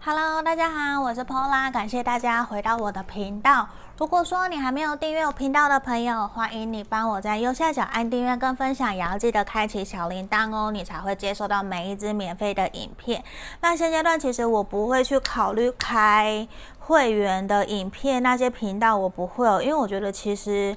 Hello，大家好，我是 Pola，感谢大家回到我的频道。如果说你还没有订阅我频道的朋友，欢迎你帮我在右下角按订阅跟分享，也要记得开启小铃铛哦，你才会接收到每一支免费的影片。那现阶段其实我不会去考虑开会员的影片，那些频道我不会哦，因为我觉得其实。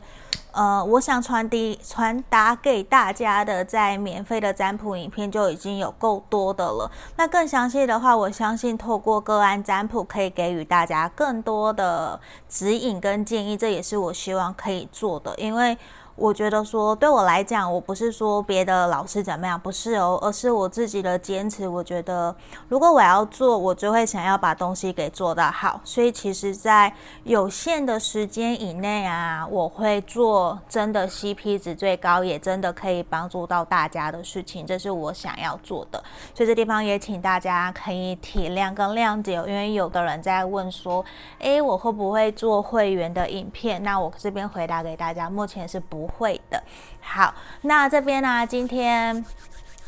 呃，我想传递传达给大家的，在免费的占卜影片就已经有够多的了。那更详细的话，我相信透过个案占卜可以给予大家更多的指引跟跟建议，这也是我希望可以做的，因为。我觉得说，对我来讲，我不是说别的老师怎么样，不是哦，而是我自己的坚持。我觉得，如果我要做，我就会想要把东西给做得好。所以，其实，在有限的时间以内啊，我会做真的 CP 值最高，也真的可以帮助到大家的事情，这是我想要做的。所以，这地方也请大家可以体谅跟谅解，因为有的人在问说，诶，我会不会做会员的影片？那我这边回答给大家，目前是不。不会的，好，那这边呢，今天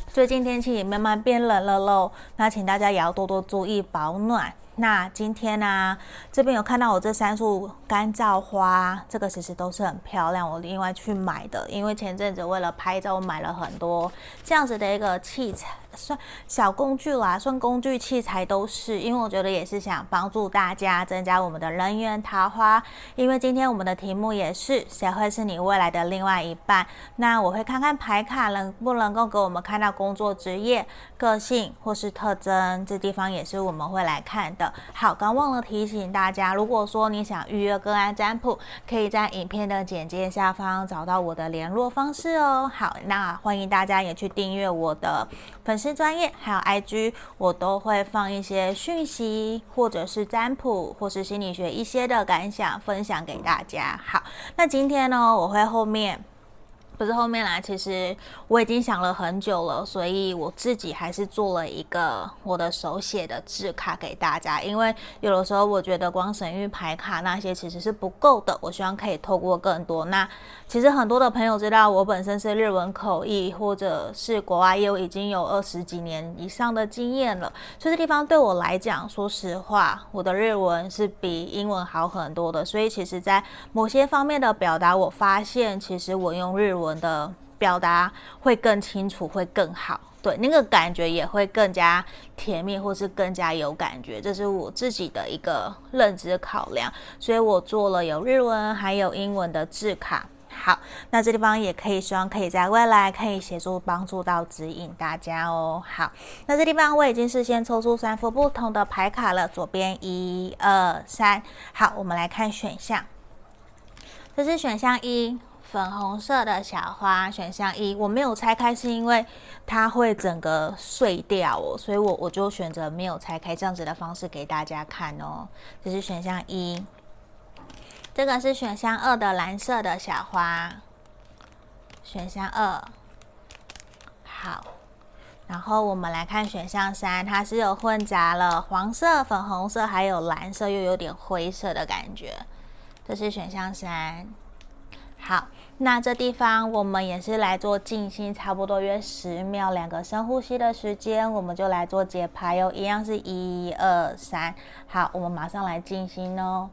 最近天气也慢慢变冷了喽，那请大家也要多多注意保暖。那今天呢，这边有看到我这三束干燥花，这个其实都是很漂亮，我另外去买的，因为前阵子为了拍照，我买了很多这样子的一个器材。算小工具啦，算工具器材都是，因为我觉得也是想帮助大家增加我们的人缘桃花。因为今天我们的题目也是谁会是你未来的另外一半？那我会看看牌卡能不能够给我们看到工作、职业、个性或是特征，这地方也是我们会来看的。好，刚忘了提醒大家，如果说你想预约个案占卜，可以在影片的简介下方找到我的联络方式哦。好，那欢迎大家也去订阅我的粉丝。是专业，还有 IG，我都会放一些讯息，或者是占卜，或是心理学一些的感想分享给大家。好，那今天呢，我会后面。不是后面来，其实我已经想了很久了，所以我自己还是做了一个我的手写的字卡给大家。因为有的时候我觉得光神域牌卡那些其实是不够的，我希望可以透过更多。那其实很多的朋友知道我本身是日文口译，或者是国外业务已经有二十几年以上的经验了，所以这地方对我来讲，说实话，我的日文是比英文好很多的。所以其实，在某些方面的表达，我发现其实我用日文。文的表达会更清楚，会更好，对，那个感觉也会更加甜蜜，或是更加有感觉，这是我自己的一个认知考量，所以我做了有日文还有英文的字卡。好，那这地方也可以，希望可以在未来可以协助帮助到指引大家哦。好，那这地方我已经事先抽出三副不同的牌卡了，左边一二三，好，我们来看选项，这是选项一。粉红色的小花，选项一，我没有拆开，是因为它会整个碎掉哦，所以我我就选择没有拆开这样子的方式给大家看哦。这是选项一，这个是选项二的蓝色的小花，选项二，好，然后我们来看选项三，它是有混杂了黄色、粉红色，还有蓝色，又有点灰色的感觉，这是选项三，好。那这地方我们也是来做静心，差不多约十秒，两个深呼吸的时间，我们就来做节拍哟，一样是一二三，好，我们马上来静心哦。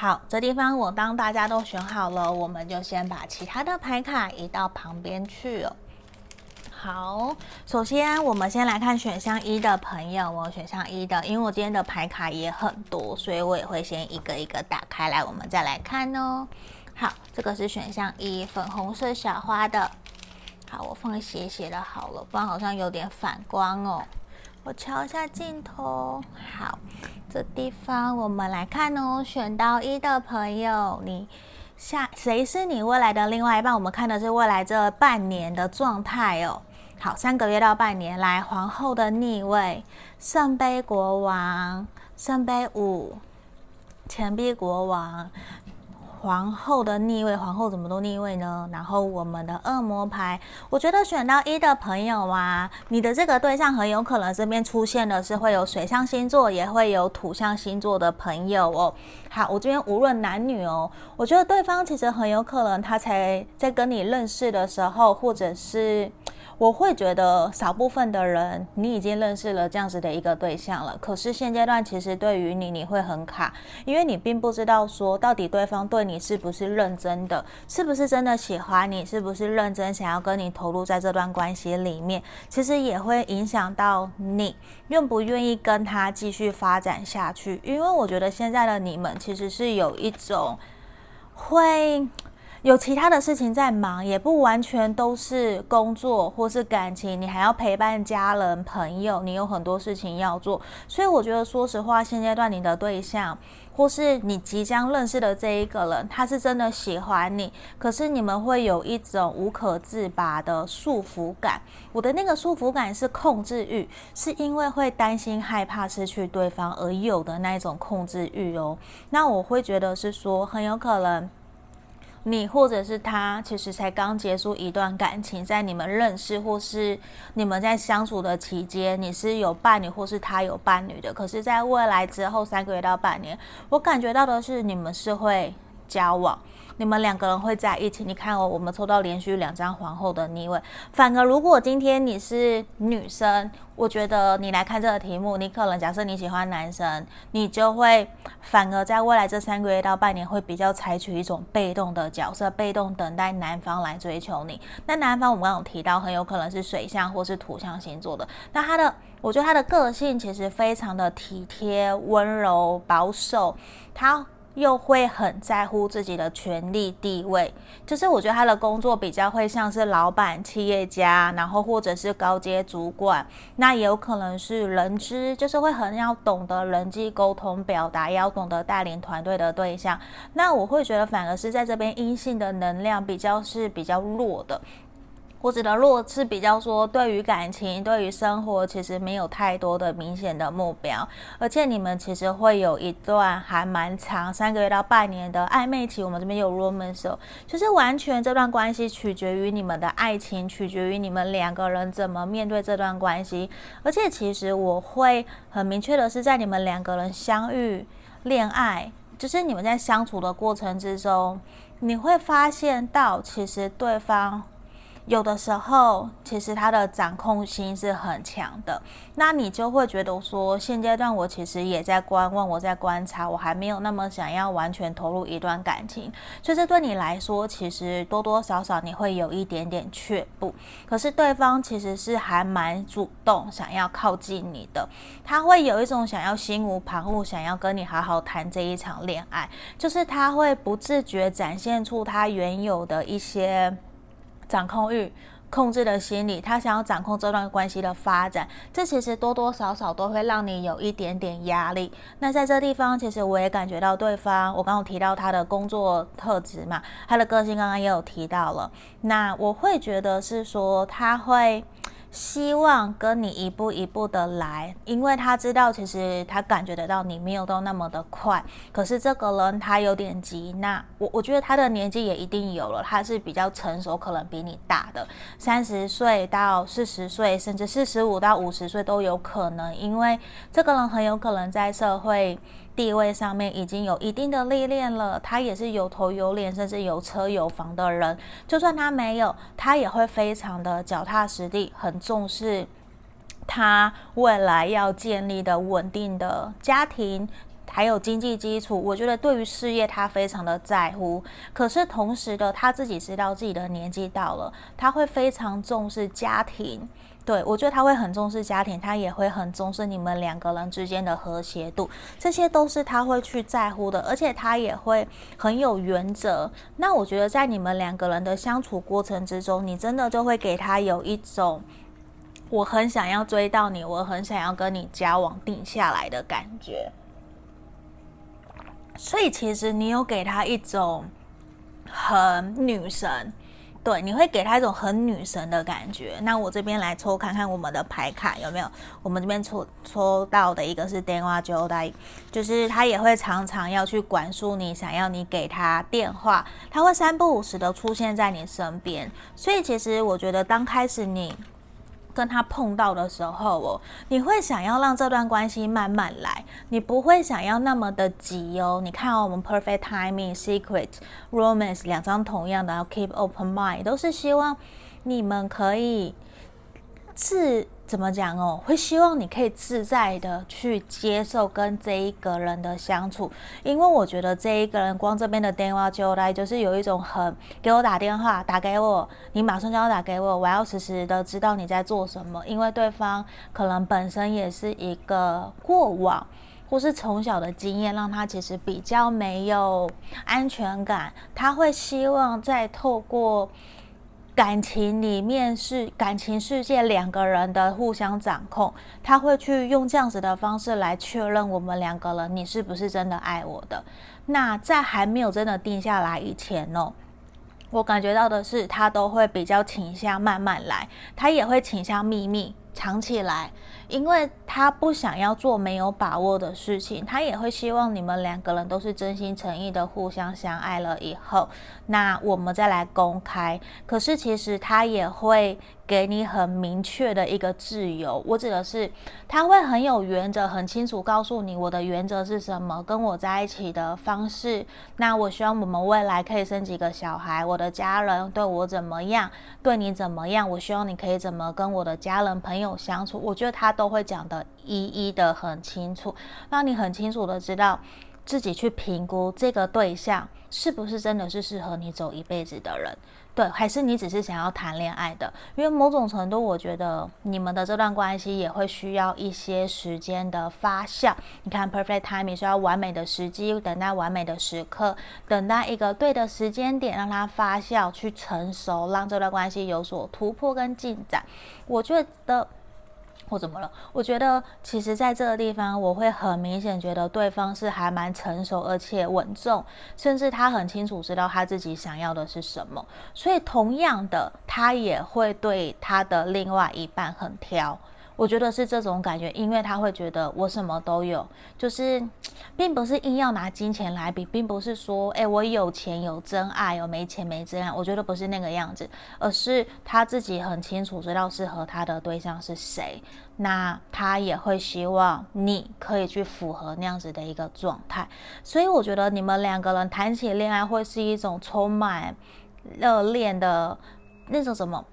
好，这地方我当大家都选好了，我们就先把其他的牌卡移到旁边去了。好，首先我们先来看选项一的朋友，我选项一的，因为我今天的牌卡也很多，所以我也会先一个一个打开来，我们再来看哦。好，这个是选项一，粉红色小花的。好，我放斜斜的好了，不然好像有点反光哦。我调一下镜头，好。这地方我们来看哦，选到一的朋友，你下谁是你未来的另外一半？我们看的是未来这半年的状态哦。好，三个月到半年来，皇后的逆位，圣杯国王，圣杯五，钱币国王，皇后的逆位，皇后怎么都逆位呢？然后我们的恶魔牌，我觉得选到一的朋友啊，你的这个对象很有可能这边出现的是会有水象星座，也会有土象星座的朋友哦。好，我这边无论男女哦，我觉得对方其实很有可能他才在跟你认识的时候，或者是。我会觉得少部分的人，你已经认识了这样子的一个对象了。可是现阶段其实对于你，你会很卡，因为你并不知道说到底对方对你是不是认真的，是不是真的喜欢你，是不是认真想要跟你投入在这段关系里面。其实也会影响到你愿不愿意跟他继续发展下去。因为我觉得现在的你们其实是有一种会。有其他的事情在忙，也不完全都是工作或是感情，你还要陪伴家人朋友，你有很多事情要做。所以我觉得，说实话，现阶段你的对象或是你即将认识的这一个人，他是真的喜欢你，可是你们会有一种无可自拔的束缚感。我的那个束缚感是控制欲，是因为会担心害怕失去对方而有的那一种控制欲哦。那我会觉得是说，很有可能。你或者是他，其实才刚结束一段感情，在你们认识或是你们在相处的期间，你是有伴侣或是他有伴侣的。可是，在未来之后三个月到半年，我感觉到的是你们是会交往。你们两个人会在一起。你看哦，我们抽到连续两张皇后的逆位。反而，如果今天你是女生，我觉得你来看这个题目，你可能假设你喜欢男生，你就会反而在未来这三个月到半年会比较采取一种被动的角色，被动等待男方来追求你。那男方我们刚刚有提到，很有可能是水象或是土象星座的。那他的，我觉得他的个性其实非常的体贴、温柔、保守。他。又会很在乎自己的权力地位，就是我觉得他的工作比较会像是老板、企业家，然后或者是高阶主管，那也有可能是人资，就是会很要懂得人际沟通、表达，也要懂得带领团队的对象。那我会觉得反而是在这边阴性的能量比较是比较弱的。或者的弱是比较说，对于感情、对于生活，其实没有太多的明显的目标，而且你们其实会有一段还蛮长，三个月到半年的暧昧期。我们这边有 romance，就是完全这段关系取决于你们的爱情，取决于你们两个人怎么面对这段关系。而且其实我会很明确的是，在你们两个人相遇、恋爱，就是你们在相处的过程之中，你会发现到其实对方。有的时候，其实他的掌控心是很强的，那你就会觉得说，现阶段我其实也在观望，我在观察，我还没有那么想要完全投入一段感情，所以这对你来说，其实多多少少你会有一点点却步。可是对方其实是还蛮主动，想要靠近你的，他会有一种想要心无旁骛，想要跟你好好谈这一场恋爱，就是他会不自觉展现出他原有的一些。掌控欲、控制的心理，他想要掌控这段关系的发展，这其实多多少少都会让你有一点点压力。那在这地方，其实我也感觉到对方，我刚刚提到他的工作特质嘛，他的个性刚刚也有提到了。那我会觉得是说他会。希望跟你一步一步的来，因为他知道，其实他感觉得到你没有到那么的快。可是这个人他有点急，那我我觉得他的年纪也一定有了，他是比较成熟，可能比你大的，三十岁到四十岁，甚至四十五到五十岁都有可能，因为这个人很有可能在社会。地位上面已经有一定的历练了，他也是有头有脸，甚至有车有房的人。就算他没有，他也会非常的脚踏实地，很重视他未来要建立的稳定的家庭，还有经济基础。我觉得对于事业，他非常的在乎。可是同时的，他自己知道自己的年纪到了，他会非常重视家庭。对，我觉得他会很重视家庭，他也会很重视你们两个人之间的和谐度，这些都是他会去在乎的，而且他也会很有原则。那我觉得在你们两个人的相处过程之中，你真的就会给他有一种我很想要追到你，我很想要跟你交往定下来的感觉。所以其实你有给他一种很女神。对，你会给他一种很女神的感觉。那我这边来抽看看我们的牌卡有没有，我们这边抽抽到的一个是电话交代，就是他也会常常要去管束你，想要你给他电话，他会三不五时的出现在你身边。所以其实我觉得，刚开始你。跟他碰到的时候哦，你会想要让这段关系慢慢来，你不会想要那么的急哦。你看哦，我们 perfect timing、secret、romance 两张同样的，要 keep open mind，都是希望你们可以自。怎么讲哦？会希望你可以自在的去接受跟这一个人的相处，因为我觉得这一个人光这边的电话就来，就是有一种很给我打电话，打给我，你马上就要打给我，我要实时的知道你在做什么，因为对方可能本身也是一个过往或是从小的经验，让他其实比较没有安全感，他会希望再透过。感情里面是感情世界两个人的互相掌控，他会去用这样子的方式来确认我们两个人你是不是真的爱我的。那在还没有真的定下来以前哦，我感觉到的是他都会比较倾向慢慢来，他也会倾向秘密藏起来。因为他不想要做没有把握的事情，他也会希望你们两个人都是真心诚意的互相相爱了以后，那我们再来公开。可是其实他也会。给你很明确的一个自由，我指的是他会很有原则，很清楚告诉你我的原则是什么，跟我在一起的方式。那我希望我们未来可以生几个小孩，我的家人对我怎么样，对你怎么样，我希望你可以怎么跟我的家人朋友相处。我觉得他都会讲得一一的很清楚，让你很清楚的知道自己去评估这个对象是不是真的是适合你走一辈子的人。对，还是你只是想要谈恋爱的？因为某种程度，我觉得你们的这段关系也会需要一些时间的发酵。你看，perfect timing 需要完美的时机，等待完美的时刻，等待一个对的时间点，让它发酵去成熟，让这段关系有所突破跟进展。我觉得。或怎么了？我觉得其实在这个地方，我会很明显觉得对方是还蛮成熟而且稳重，甚至他很清楚知道他自己想要的是什么。所以同样的，他也会对他的另外一半很挑。我觉得是这种感觉，因为他会觉得我什么都有，就是并不是硬要拿金钱来比，并不是说，诶，我有钱有真爱，有没钱没真爱。我觉得不是那个样子，而是他自己很清楚知道适合他的对象是谁，那他也会希望你可以去符合那样子的一个状态。所以我觉得你们两个人谈起恋爱会是一种充满热恋的那种什么。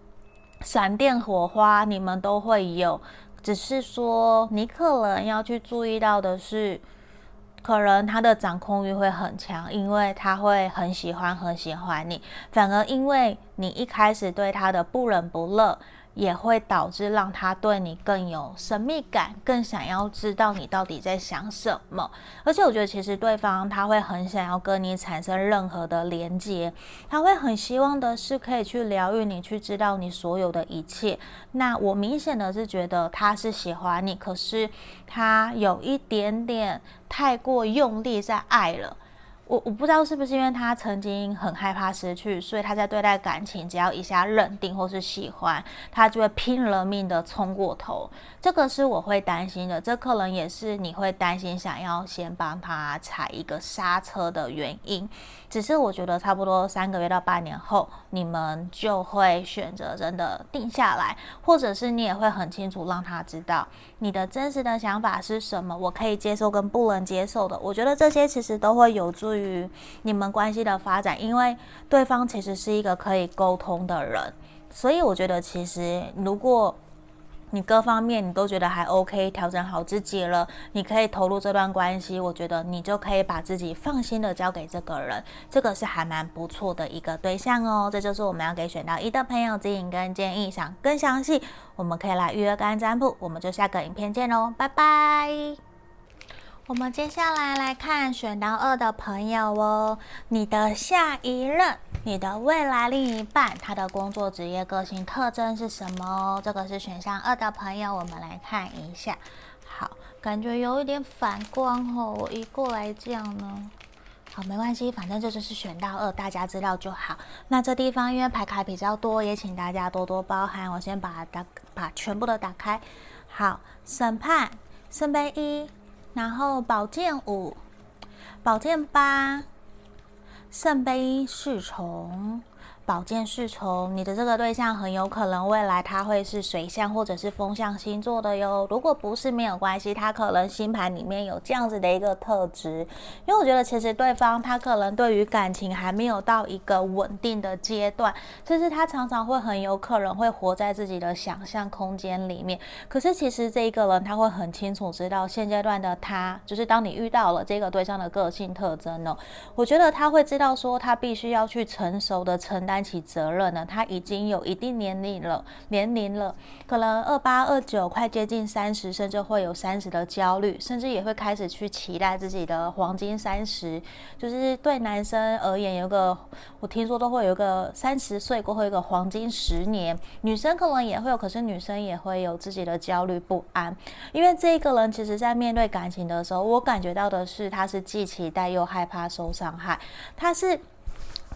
闪电火花，你们都会有，只是说你可能要去注意到的是，可能他的掌控欲会很强，因为他会很喜欢很喜欢你，反而因为你一开始对他的不冷不热。也会导致让他对你更有神秘感，更想要知道你到底在想什么。而且我觉得，其实对方他会很想要跟你产生任何的连接，他会很希望的是可以去疗愈你，去知道你所有的一切。那我明显的是觉得他是喜欢你，可是他有一点点太过用力在爱了。我我不知道是不是因为他曾经很害怕失去，所以他在对待感情，只要一下认定或是喜欢，他就会拼了命的冲过头。这个是我会担心的，这可能也是你会担心，想要先帮他踩一个刹车的原因。只是我觉得差不多三个月到半年后，你们就会选择真的定下来，或者是你也会很清楚让他知道你的真实的想法是什么，我可以接受跟不能接受的。我觉得这些其实都会有助于。你们关系的发展，因为对方其实是一个可以沟通的人，所以我觉得其实如果你各方面你都觉得还 OK，调整好自己了，你可以投入这段关系，我觉得你就可以把自己放心的交给这个人，这个是还蛮不错的一个对象哦。这就是我们要给选到一的朋友指引跟建议，想更详细，我们可以来预约干占卜，我们就下个影片见喽，拜拜。我们接下来来看选到二的朋友哦，你的下一任，你的未来另一半，他的工作、职业、个性特征是什么哦？这个是选项二的朋友，我们来看一下。好，感觉有一点反光哦，我移过来这样呢。好，没关系，反正这就是选到二，大家知道就好。那这地方因为牌卡比较多，也请大家多多包涵。我先把它打，把全部都打开。好，审判，圣杯一，然后宝剑五，宝剑八，圣杯侍从。宝剑侍从，你的这个对象很有可能未来他会是水象或者是风象星座的哟。如果不是没有关系，他可能星盘里面有这样子的一个特质。因为我觉得其实对方他可能对于感情还没有到一个稳定的阶段，就是他常常会很有可能会活在自己的想象空间里面。可是其实这一个人他会很清楚知道现阶段的他，就是当你遇到了这个对象的个性特征呢，我觉得他会知道说他必须要去成熟的承担。担起责任呢，他已经有一定年龄了，年龄了，可能二八二九，快接近三十，甚至会有三十的焦虑，甚至也会开始去期待自己的黄金三十。就是对男生而言，有个我听说都会有一个三十岁过后一个黄金十年，女生可能也会有，可是女生也会有自己的焦虑不安，因为这个人其实在面对感情的时候，我感觉到的是他是既期待又害怕受伤害，他是。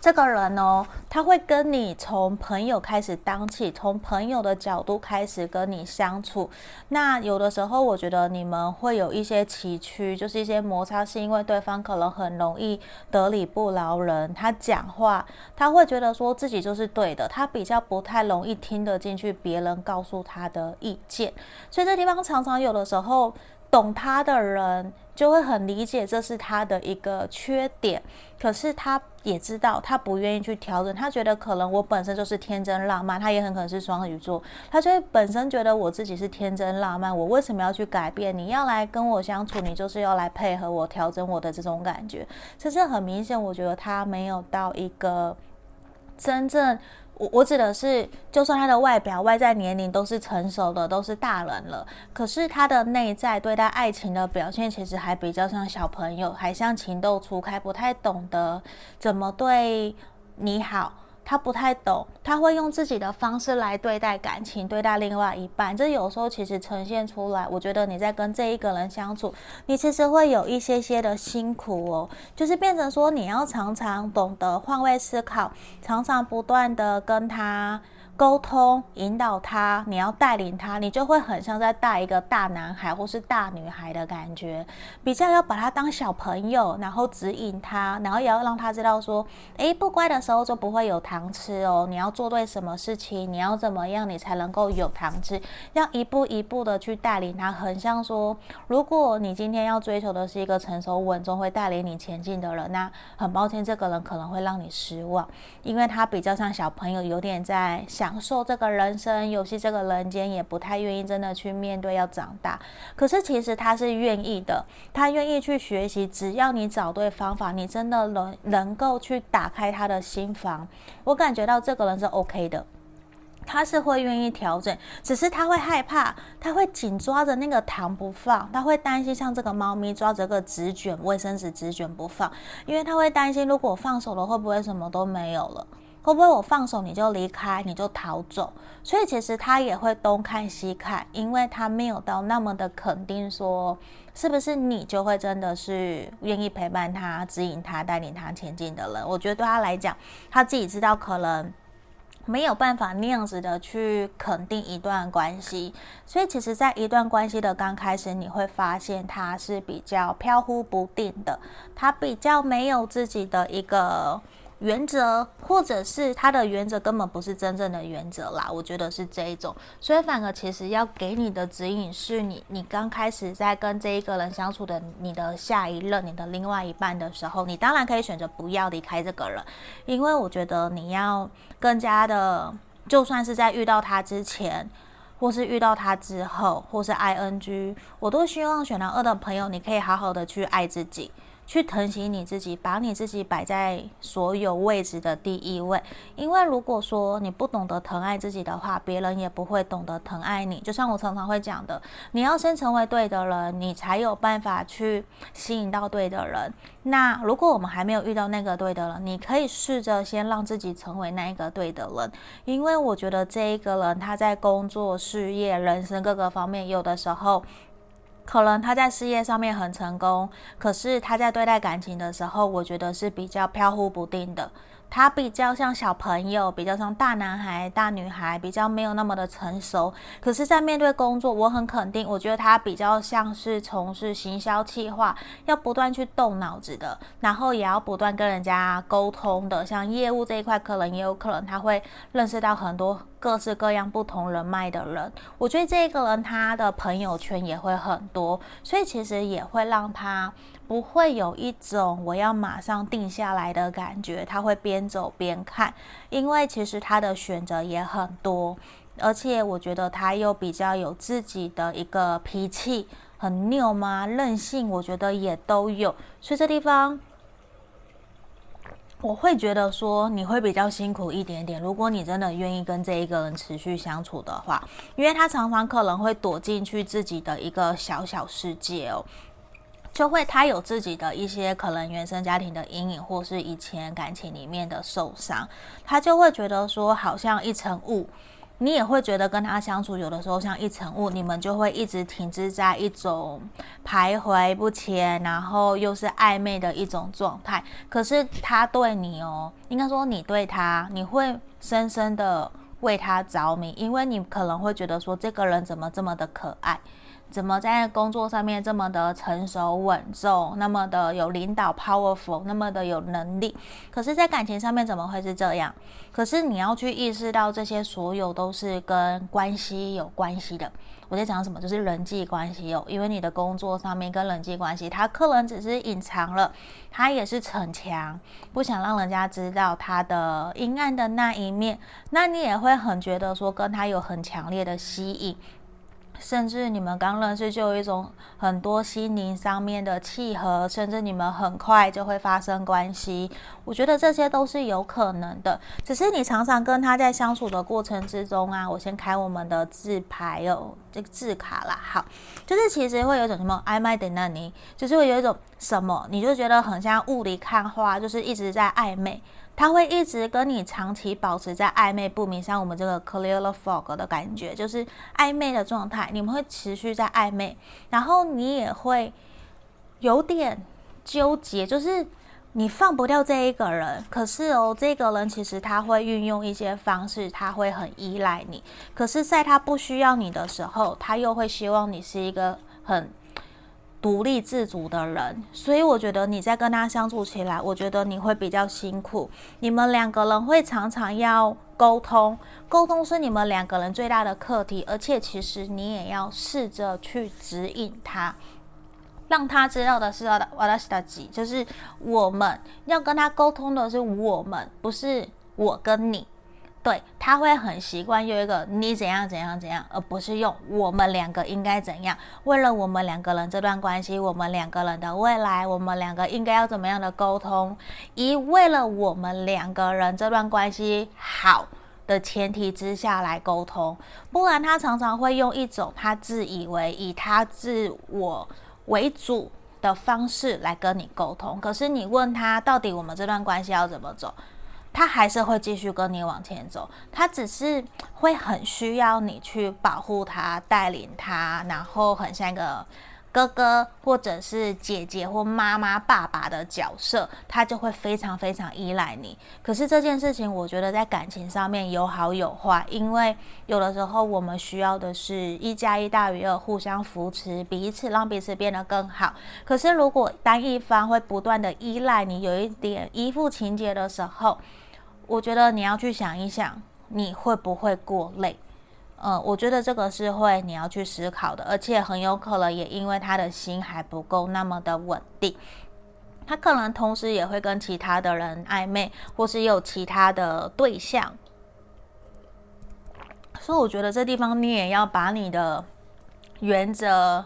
这个人哦，他会跟你从朋友开始当起，从朋友的角度开始跟你相处。那有的时候，我觉得你们会有一些崎岖，就是一些摩擦，是因为对方可能很容易得理不饶人。他讲话，他会觉得说自己就是对的，他比较不太容易听得进去别人告诉他的意见。所以这地方常常有的时候，懂他的人就会很理解这是他的一个缺点，可是他也知道他不愿意去调整，他觉得可能我本身就是天真浪漫，他也很可能是双鱼座，他就会本身觉得我自己是天真浪漫，我为什么要去改变？你要来跟我相处，你就是要来配合我调整我的这种感觉，其实很明显，我觉得他没有到一个真正。我我指的是，就算他的外表、外在年龄都是成熟的，都是大人了，可是他的内在对待爱情的表现，其实还比较像小朋友，还像情窦初开，不太懂得怎么对你好。他不太懂，他会用自己的方式来对待感情，对待另外一半。这有时候其实呈现出来，我觉得你在跟这一个人相处，你其实会有一些些的辛苦哦，就是变成说你要常常懂得换位思考，常常不断的跟他。沟通引导他，你要带领他，你就会很像在带一个大男孩或是大女孩的感觉，比较要把他当小朋友，然后指引他，然后也要让他知道说，诶，不乖的时候就不会有糖吃哦。你要做对什么事情，你要怎么样，你才能够有糖吃？要一步一步的去带领他，很像说，如果你今天要追求的是一个成熟稳重会带领你前进的人，那很抱歉，这个人可能会让你失望，因为他比较像小朋友，有点在想。享受这个人生游戏，这个人间也不太愿意真的去面对要长大。可是其实他是愿意的，他愿意去学习。只要你找对方法，你真的能能够去打开他的心房。我感觉到这个人是 OK 的，他是会愿意调整，只是他会害怕，他会紧抓着那个糖不放，他会担心像这个猫咪抓着个纸卷卫生纸纸卷不放，因为他会担心如果放手了会不会什么都没有了。会不会我放手你就离开，你就逃走？所以其实他也会东看西看，因为他没有到那么的肯定说，是不是你就会真的是愿意陪伴他、指引他、带领他前进的人？我觉得对他来讲，他自己知道可能没有办法那样子的去肯定一段关系。所以其实，在一段关系的刚开始，你会发现他是比较飘忽不定的，他比较没有自己的一个。原则，或者是他的原则根本不是真正的原则啦，我觉得是这一种，所以反而其实要给你的指引是你，你刚开始在跟这一个人相处的，你的下一任，你的另外一半的时候，你当然可以选择不要离开这个人，因为我觉得你要更加的，就算是在遇到他之前，或是遇到他之后，或是 ING，我都希望选到二的朋友，你可以好好的去爱自己。去疼惜你自己，把你自己摆在所有位置的第一位。因为如果说你不懂得疼爱自己的话，别人也不会懂得疼爱你。就像我常常会讲的，你要先成为对的人，你才有办法去吸引到对的人。那如果我们还没有遇到那个对的人，你可以试着先让自己成为那一个对的人。因为我觉得这一个人他在工作、事业、人生各个方面，有的时候。可能他在事业上面很成功，可是他在对待感情的时候，我觉得是比较飘忽不定的。他比较像小朋友，比较像大男孩、大女孩，比较没有那么的成熟。可是，在面对工作，我很肯定，我觉得他比较像是从事行销企划，要不断去动脑子的，然后也要不断跟人家沟通的。像业务这一块，可能也有可能他会认识到很多各式各样不同人脉的人。我觉得这个人他的朋友圈也会很多，所以其实也会让他。不会有一种我要马上定下来的感觉，他会边走边看，因为其实他的选择也很多，而且我觉得他又比较有自己的一个脾气，很拗吗，任性，我觉得也都有，所以这地方我会觉得说你会比较辛苦一点点，如果你真的愿意跟这一个人持续相处的话，因为他常常可能会躲进去自己的一个小小世界哦。就会他有自己的一些可能原生家庭的阴影，或是以前感情里面的受伤，他就会觉得说好像一层雾，你也会觉得跟他相处有的时候像一层雾，你们就会一直停滞在一种徘徊不前，然后又是暧昧的一种状态。可是他对你哦，应该说你对他，你会深深的为他着迷，因为你可能会觉得说这个人怎么这么的可爱。怎么在工作上面这么的成熟稳重，那么的有领导 powerful，那么的有能力？可是，在感情上面怎么会是这样？可是你要去意识到，这些所有都是跟关系有关系的。我在讲什么？就是人际关系哦，因为你的工作上面跟人际关系，他可能只是隐藏了，他也是逞强，不想让人家知道他的阴暗的那一面。那你也会很觉得说，跟他有很强烈的吸引。甚至你们刚认识就有一种很多心灵上面的契合，甚至你们很快就会发生关系。我觉得这些都是有可能的，只是你常常跟他在相处的过程之中啊，我先开我们的字牌哦，这个字卡啦，好，就是其实会有一种什么暧昧的那你，就是会有一种什么，你就觉得很像雾里看花，就是一直在暧昧。他会一直跟你长期保持在暧昧不明，像我们这个 clear the fog 的感觉，就是暧昧的状态。你们会持续在暧昧，然后你也会有点纠结，就是你放不掉这一个人。可是哦，这个人其实他会运用一些方式，他会很依赖你。可是，在他不需要你的时候，他又会希望你是一个很。独立自主的人，所以我觉得你在跟他相处起来，我觉得你会比较辛苦。你们两个人会常常要沟通，沟通是你们两个人最大的课题，而且其实你也要试着去指引他，让他知道的是我的，我的是的，就是我们要跟他沟通的是我们，不是我跟你。对，他会很习惯用一个你怎样怎样怎样，而不是用我们两个应该怎样。为了我们两个人这段关系，我们两个人的未来，我们两个应该要怎么样的沟通？以为了我们两个人这段关系好的前提之下来沟通，不然他常常会用一种他自以为以他自我为主的方式来跟你沟通。可是你问他，到底我们这段关系要怎么走？他还是会继续跟你往前走，他只是会很需要你去保护他、带领他，然后很像一个哥哥或者是姐姐或妈妈、爸爸的角色，他就会非常非常依赖你。可是这件事情，我觉得在感情上面有好有坏，因为有的时候我们需要的是一加一大于二，互相扶持彼此，让彼此变得更好。可是如果单一方会不断的依赖你，有一点依附情节的时候，我觉得你要去想一想，你会不会过累？嗯，我觉得这个是会你要去思考的，而且很有可能也因为他的心还不够那么的稳定，他可能同时也会跟其他的人暧昧，或是有其他的对象。所以我觉得这地方你也要把你的原则、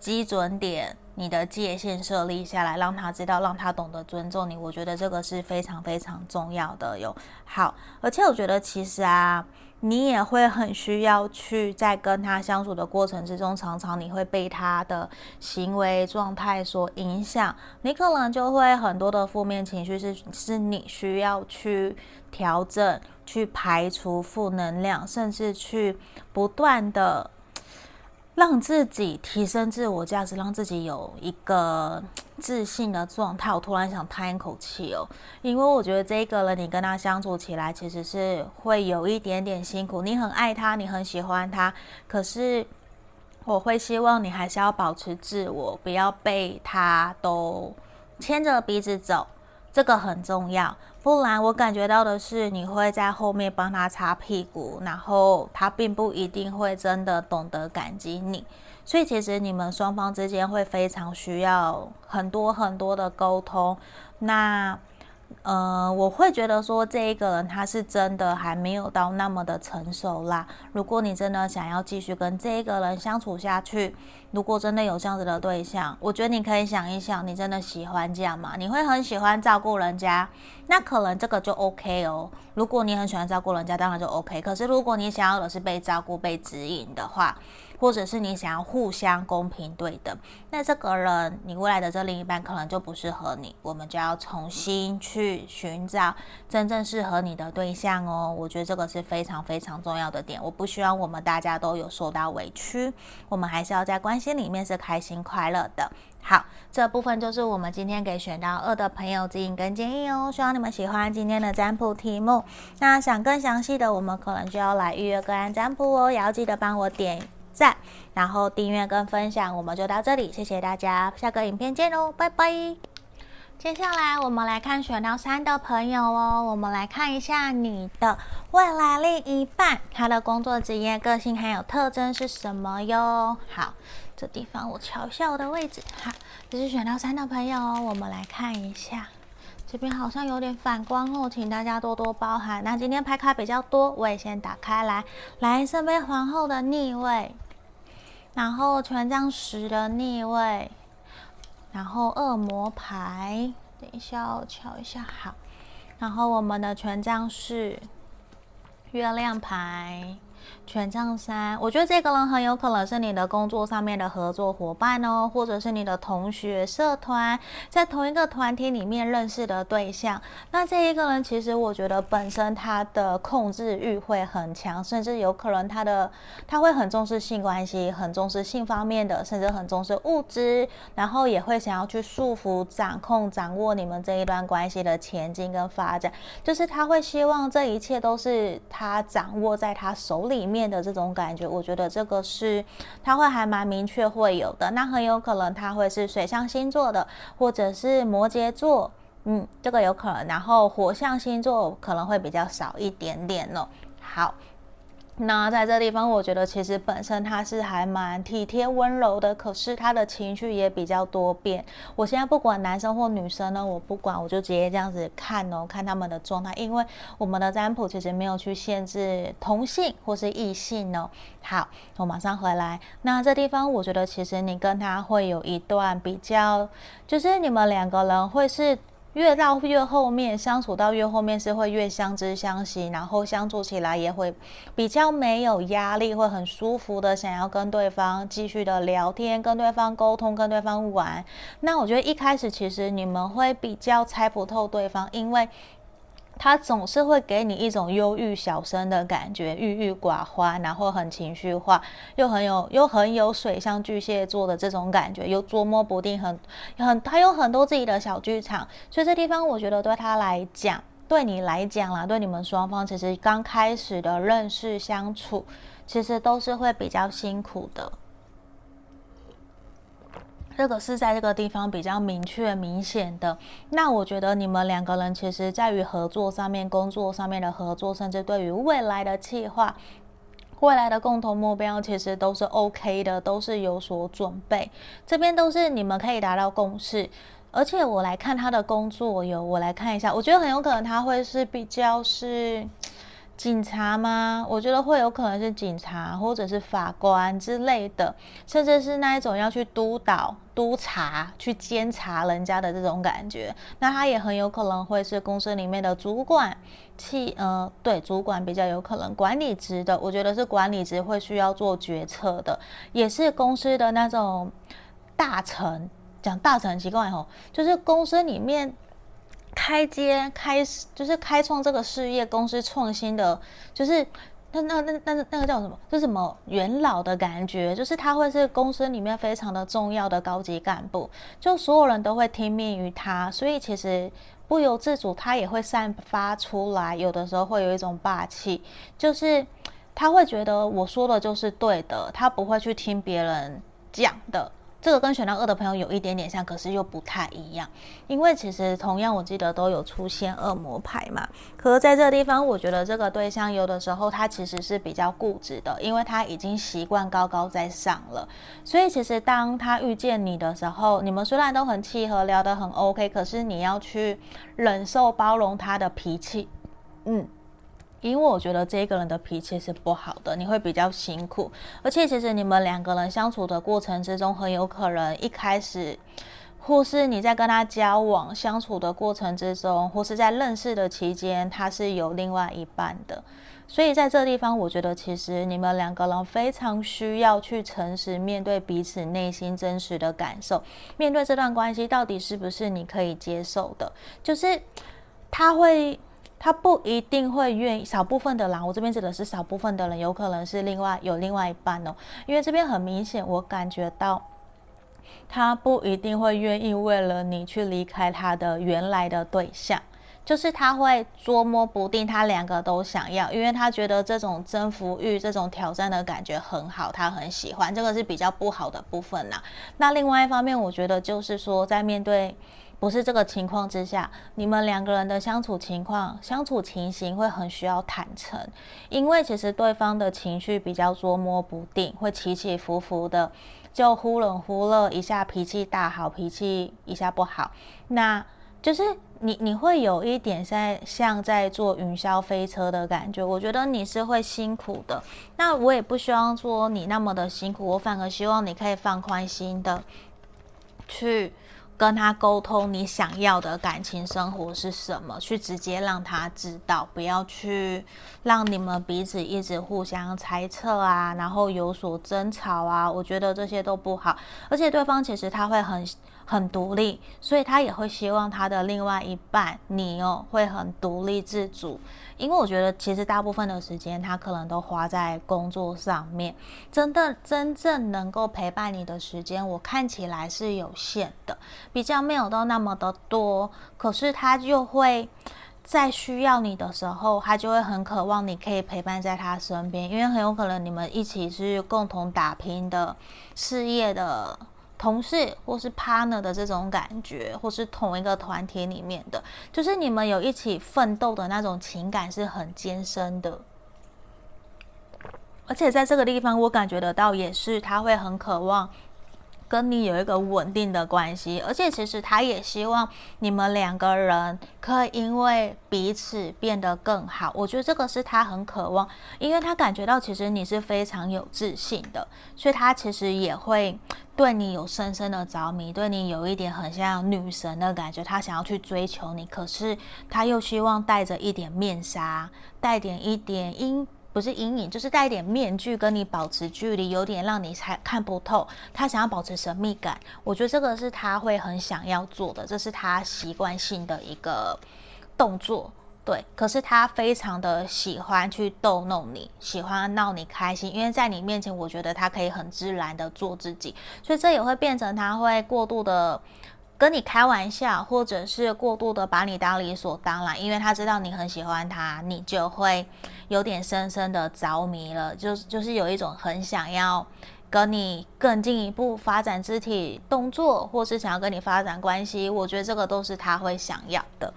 基准点。你的界限设立下来，让他知道，让他懂得尊重你。我觉得这个是非常非常重要的哟。好，而且我觉得其实啊，你也会很需要去在跟他相处的过程之中，常常你会被他的行为状态所影响，你可能就会很多的负面情绪是是你需要去调整、去排除负能量，甚至去不断的。让自己提升自我价值，让自己有一个自信的状态。我突然想叹一口气哦，因为我觉得这个人你跟他相处起来其实是会有一点点辛苦。你很爱他，你很喜欢他，可是我会希望你还是要保持自我，不要被他都牵着鼻子走，这个很重要。不然，我感觉到的是，你会在后面帮他擦屁股，然后他并不一定会真的懂得感激你。所以，其实你们双方之间会非常需要很多很多的沟通。那。呃，我会觉得说这一个人他是真的还没有到那么的成熟啦。如果你真的想要继续跟这一个人相处下去，如果真的有这样子的对象，我觉得你可以想一想，你真的喜欢这样吗？你会很喜欢照顾人家，那可能这个就 OK 哦。如果你很喜欢照顾人家，当然就 OK。可是如果你想要的是被照顾、被指引的话，或者是你想要互相公平对等，那这个人你未来的这另一半可能就不适合你，我们就要重新去寻找真正适合你的对象哦。我觉得这个是非常非常重要的点。我不希望我们大家都有受到委屈，我们还是要在关系里面是开心快乐的。好，这部分就是我们今天给选到二的朋友指引跟建议哦。希望你们喜欢今天的占卜题目。那想更详细的，我们可能就要来预约个案占卜哦，也要记得帮我点。赞，然后订阅跟分享，我们就到这里，谢谢大家，下个影片见喽，拜拜。接下来我们来看选到三的朋友哦，我们来看一下你的未来另一半，他的工作职业、个性还有特征是什么哟？好，这地方我瞧一下我的位置，好，这是选到三的朋友哦，我们来看一下，这边好像有点反光哦，请大家多多包涵。那今天拍卡比较多，我也先打开来，来圣杯皇后的逆位。然后权杖十的逆位，然后恶魔牌，等一下我瞧一下，好，然后我们的权杖是月亮牌。权杖三，我觉得这个人很有可能是你的工作上面的合作伙伴哦，或者是你的同学、社团，在同一个团体里面认识的对象。那这一个人其实我觉得本身他的控制欲会很强，甚至有可能他的他会很重视性关系，很重视性方面的，甚至很重视物质，然后也会想要去束缚、掌控、掌握你们这一段关系的前进跟发展，就是他会希望这一切都是他掌握在他手里面。面的这种感觉，我觉得这个是它会还蛮明确会有的。那很有可能它会是水象星座的，或者是摩羯座，嗯，这个有可能。然后火象星座可能会比较少一点点哦。好。那在这地方，我觉得其实本身他是还蛮体贴温柔的，可是他的情绪也比较多变。我现在不管男生或女生呢，我不管，我就直接这样子看哦，看他们的状态，因为我们的占卜其实没有去限制同性或是异性哦。好，我马上回来。那这地方，我觉得其实你跟他会有一段比较，就是你们两个人会是。越到越后面，相处到越后面是会越相知相惜，然后相处起来也会比较没有压力，会很舒服的想要跟对方继续的聊天，跟对方沟通，跟对方玩。那我觉得一开始其实你们会比较猜不透对方，因为。他总是会给你一种忧郁小生的感觉，郁郁寡欢，然后很情绪化，又很有又很有水象巨蟹座的这种感觉，又捉摸不定，很很他有很多自己的小剧场，所以这地方我觉得对他来讲，对你来讲啦，对你们双方其实刚开始的认识相处，其实都是会比较辛苦的。这个是在这个地方比较明确、明显的。那我觉得你们两个人其实在于合作上面、工作上面的合作，甚至对于未来的计划、未来的共同目标，其实都是 OK 的，都是有所准备。这边都是你们可以达到共识。而且我来看他的工作，有我来看一下，我觉得很有可能他会是比较是。警察吗？我觉得会有可能是警察，或者是法官之类的，甚至是那一种要去督导、督察、去监察人家的这种感觉。那他也很有可能会是公司里面的主管，气呃，对，主管比较有可能管理职的。我觉得是管理职会需要做决策的，也是公司的那种大臣。讲大臣很奇怪吼，就是公司里面。开接开始就是开创这个事业公司创新的，就是那那那那那个叫什么？是什么元老的感觉？就是他会是公司里面非常的重要的高级干部，就所有人都会听命于他，所以其实不由自主，他也会散发出来。有的时候会有一种霸气，就是他会觉得我说的就是对的，他不会去听别人讲的。这个跟选到二的朋友有一点点像，可是又不太一样。因为其实同样，我记得都有出现恶魔牌嘛。可是在这个地方，我觉得这个对象有的时候他其实是比较固执的，因为他已经习惯高高在上了。所以其实当他遇见你的时候，你们虽然都很契合，聊得很 OK，可是你要去忍受包容他的脾气，嗯。因为我觉得这个人的脾气是不好的，你会比较辛苦，而且其实你们两个人相处的过程之中，很有可能一开始，或是你在跟他交往相处的过程之中，或是在认识的期间，他是有另外一半的，所以在这地方，我觉得其实你们两个人非常需要去诚实面对彼此内心真实的感受，面对这段关系到底是不是你可以接受的，就是他会。他不一定会愿意，少部分的人，我这边指的是少部分的人，有可能是另外有另外一半哦。因为这边很明显，我感觉到他不一定会愿意为了你去离开他的原来的对象，就是他会捉摸不定，他两个都想要，因为他觉得这种征服欲、这种挑战的感觉很好，他很喜欢，这个是比较不好的部分呐。那另外一方面，我觉得就是说，在面对。不是这个情况之下，你们两个人的相处情况、相处情形会很需要坦诚，因为其实对方的情绪比较捉摸不定，会起起伏伏的，就忽冷忽热，一下脾气大好，脾气一下不好，那就是你你会有一点在像在坐云霄飞车的感觉，我觉得你是会辛苦的，那我也不希望说你那么的辛苦，我反而希望你可以放宽心的去。跟他沟通，你想要的感情生活是什么？去直接让他知道，不要去让你们彼此一直互相猜测啊，然后有所争吵啊。我觉得这些都不好，而且对方其实他会很很独立，所以他也会希望他的另外一半你哦会很独立自主。因为我觉得，其实大部分的时间他可能都花在工作上面，真的真正能够陪伴你的时间，我看起来是有限的，比较没有到那么的多。可是他就会在需要你的时候，他就会很渴望你可以陪伴在他身边，因为很有可能你们一起是共同打拼的事业的。同事或是 partner 的这种感觉，或是同一个团体里面的，就是你们有一起奋斗的那种情感是很艰深的。而且在这个地方，我感觉得到也是他会很渴望。跟你有一个稳定的关系，而且其实他也希望你们两个人可以因为彼此变得更好。我觉得这个是他很渴望，因为他感觉到其实你是非常有自信的，所以他其实也会对你有深深的着迷，对你有一点很像女神的感觉，他想要去追求你，可是他又希望带着一点面纱，带点一点阴。不是阴影，就是戴一点面具，跟你保持距离，有点让你才看不透。他想要保持神秘感，我觉得这个是他会很想要做的，这是他习惯性的一个动作。对，可是他非常的喜欢去逗弄你，喜欢闹你开心，因为在你面前，我觉得他可以很自然的做自己，所以这也会变成他会过度的。跟你开玩笑，或者是过度的把你当理所当然，因为他知道你很喜欢他，你就会有点深深的着迷了，就就是有一种很想要跟你更进一步发展肢体动作，或是想要跟你发展关系，我觉得这个都是他会想要的。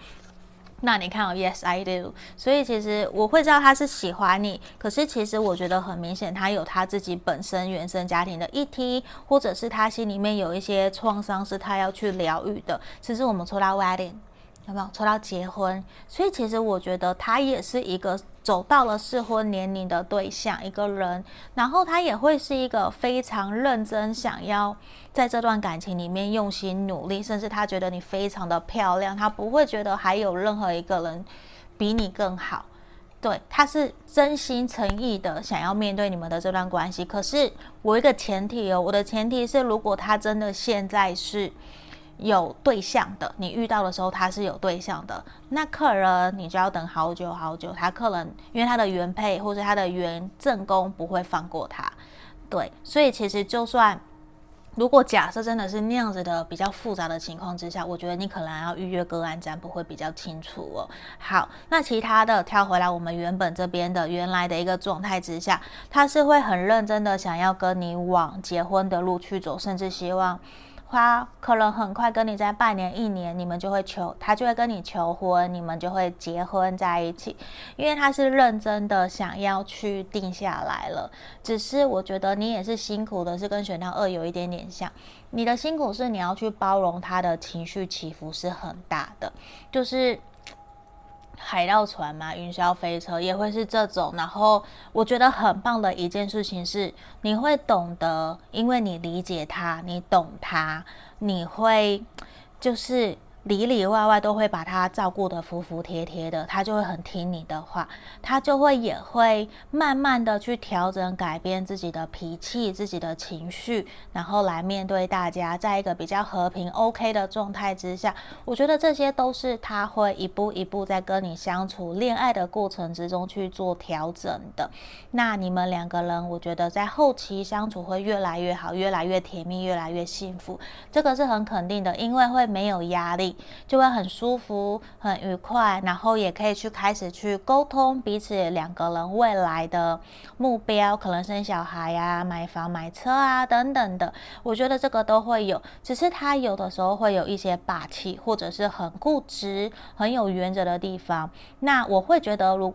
那你看哦，Yes, I do。所以其实我会知道他是喜欢你，可是其实我觉得很明显，他有他自己本身原生家庭的议题，或者是他心里面有一些创伤，是他要去疗愈的。其实我们抽到 Wedding。有没有抽到结婚？所以其实我觉得他也是一个走到了适婚年龄的对象，一个人，然后他也会是一个非常认真，想要在这段感情里面用心努力，甚至他觉得你非常的漂亮，他不会觉得还有任何一个人比你更好。对，他是真心诚意的想要面对你们的这段关系。可是我一个前提哦，我的前提是，如果他真的现在是。有对象的，你遇到的时候他是有对象的，那客人你就要等好久好久。他客人因为他的原配或者他的原正宫不会放过他，对，所以其实就算如果假设真的是那样子的比较复杂的情况之下，我觉得你可能要预约个案占卜会比较清楚哦。好，那其他的跳回来，我们原本这边的原来的一个状态之下，他是会很认真的想要跟你往结婚的路去走，甚至希望。他可能很快跟你在半年、一年，你们就会求，他就会跟你求婚，你们就会结婚在一起，因为他是认真的想要去定下来了。只是我觉得你也是辛苦的，是跟选到二有一点点像。你的辛苦是你要去包容他的情绪起伏是很大的，就是。海盗船嘛，云霄飞车也会是这种。然后我觉得很棒的一件事情是，你会懂得，因为你理解他，你懂他，你会就是。里里外外都会把他照顾得服服帖帖的，他就会很听你的话，他就会也会慢慢的去调整、改变自己的脾气、自己的情绪，然后来面对大家，在一个比较和平、OK 的状态之下，我觉得这些都是他会一步一步在跟你相处、恋爱的过程之中去做调整的。那你们两个人，我觉得在后期相处会越来越好、越来越甜蜜、越来越幸福，这个是很肯定的，因为会没有压力。就会很舒服、很愉快，然后也可以去开始去沟通彼此两个人未来的目标，可能生小孩呀、啊、买房、买车啊等等的。我觉得这个都会有，只是他有的时候会有一些霸气，或者是很固执、很有原则的地方。那我会觉得，如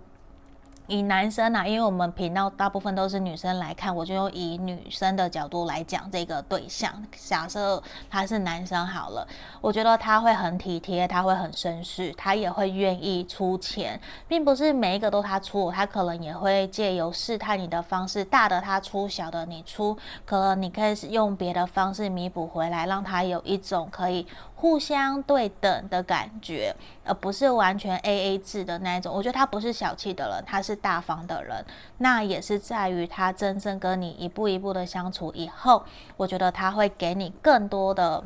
以男生啊，因为我们频道大部分都是女生来看，我就用以女生的角度来讲这个对象。假设他是男生好了，我觉得他会很体贴，他会很绅士，他也会愿意出钱，并不是每一个都他出，他可能也会借由试探你的方式，大的他出，小的你出，可能你可以用别的方式弥补回来，让他有一种可以。互相对等的感觉，而不是完全 AA 制的那一种。我觉得他不是小气的人，他是大方的人。那也是在于他真正跟你一步一步的相处以后，我觉得他会给你更多的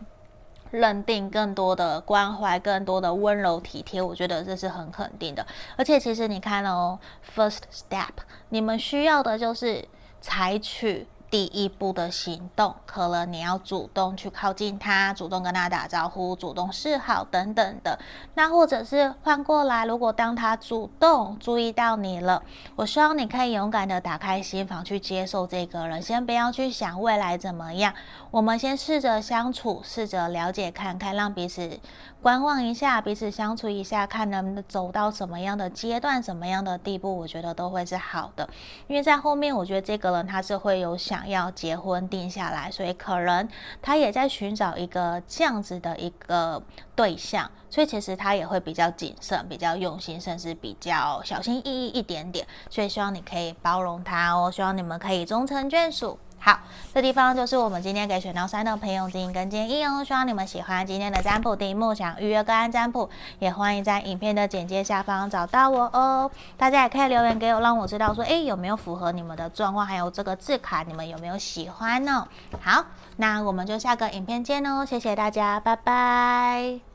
认定、更多的关怀、更多的温柔体贴。我觉得这是很肯定的。而且其实你看哦，first step，你们需要的就是采取。第一步的行动，可能你要主动去靠近他，主动跟他打招呼，主动示好等等的。那或者是换过来，如果当他主动注意到你了，我希望你可以勇敢的打开心房去接受这个人，先不要去想未来怎么样，我们先试着相处，试着了解看看，让彼此观望一下，彼此相处一下，看能不能走到什么样的阶段，什么样的地步，我觉得都会是好的。因为在后面，我觉得这个人他是会有想。要结婚定下来，所以可能他也在寻找一个这样子的一个对象，所以其实他也会比较谨慎、比较用心，甚至比较小心翼翼一点点。所以希望你可以包容他哦，希望你们可以终成眷属。好，这地方就是我们今天给选到三的朋友建议跟建议哦。希望你们喜欢今天的占卜题目，想预约个案占卜，也欢迎在影片的简介下方找到我哦。大家也可以留言给我，让我知道说，诶，有没有符合你们的状况，还有这个字卡，你们有没有喜欢呢？好，那我们就下个影片见哦。谢谢大家，拜拜。